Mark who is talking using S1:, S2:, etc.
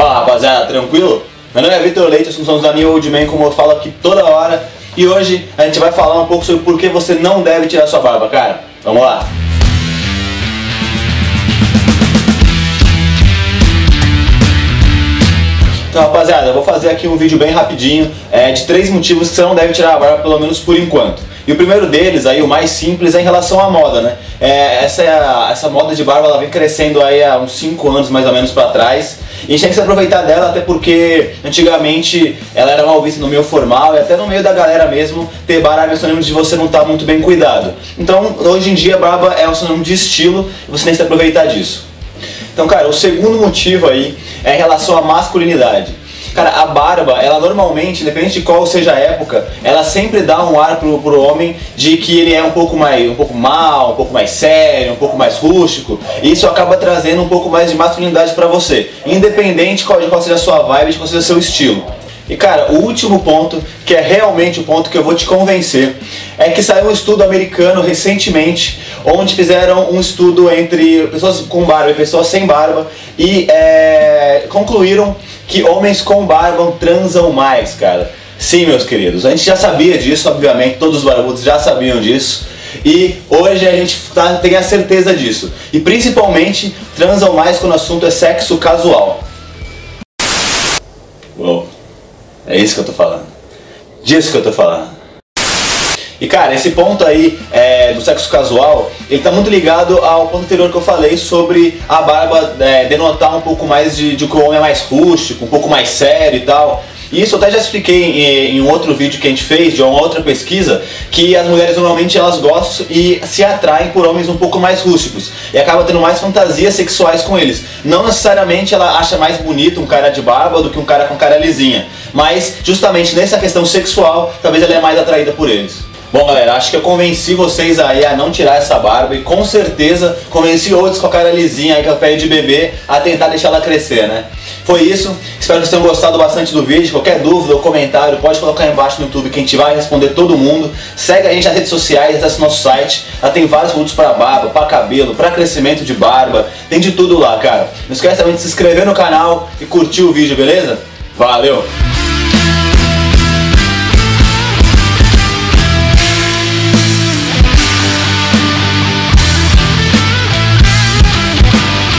S1: Fala rapaziada, tranquilo? Meu nome é Vitor Leite, sou um da New Old Man, como eu falo aqui toda hora. E hoje a gente vai falar um pouco sobre por que você não deve tirar sua barba, cara. Vamos lá! Então rapaziada, eu vou fazer aqui um vídeo bem rapidinho é, de três motivos que você não deve tirar a barba, pelo menos por enquanto. E o primeiro deles, aí o mais simples, é em relação à moda, né? É, essa, essa moda de barba ela vem crescendo aí há uns 5 anos mais ou menos para trás. E a gente tem que se aproveitar dela até porque antigamente ela era mal vista no meio formal e até no meio da galera mesmo ter barba é sinônimo de você não estar tá muito bem cuidado. Então hoje em dia barba é um sinônimo de estilo e você tem que se aproveitar disso. Então cara, o segundo motivo aí é em relação à masculinidade. Cara, a barba, ela normalmente, independente de qual seja a época, ela sempre dá um ar pro, pro homem de que ele é um pouco mais um pouco mal, um pouco mais sério, um pouco mais rústico. E isso acaba trazendo um pouco mais de masculinidade para você, independente de qual, seja a sua vibe, de qual seja o seu estilo. E cara, o último ponto, que é realmente o ponto que eu vou te convencer, é que saiu um estudo americano recentemente, onde fizeram um estudo entre pessoas com barba e pessoas sem barba e é, concluíram que homens com barba transam mais, cara. Sim, meus queridos, a gente já sabia disso, obviamente, todos os barbudos já sabiam disso. E hoje a gente tá, tem a certeza disso. E principalmente transam mais quando o assunto é sexo casual. Uou, é isso que eu tô falando. Disso que eu tô falando. E cara, esse ponto aí é, do sexo casual, ele tá muito ligado ao ponto anterior que eu falei sobre a barba é, denotar um pouco mais de, de que o homem é mais rústico, um pouco mais sério e tal. E isso eu até já expliquei em, em, um outro vídeo que a gente fez, de uma outra pesquisa, que as mulheres normalmente elas gostam e se atraem por homens um pouco mais rústicos e acaba tendo mais fantasias sexuais com eles. Não necessariamente ela acha mais bonito um cara de barba do que um cara com cara lisinha, mas justamente nessa questão sexual, talvez ela é mais atraída por eles. Bom, galera, acho que eu convenci vocês aí a não tirar essa barba e com certeza convenci outros com a cara lisinha aí, com a pele de bebê, a tentar deixar ela crescer, né? Foi isso, espero que vocês tenham gostado bastante do vídeo. Qualquer dúvida ou comentário, pode colocar aí embaixo no YouTube que a gente vai responder todo mundo. Segue a gente nas redes sociais, acesse nosso site. Lá tem vários produtos para barba, para cabelo, para crescimento de barba. Tem de tudo lá, cara. Não esquece também de se inscrever no canal e curtir o vídeo, beleza? Valeu!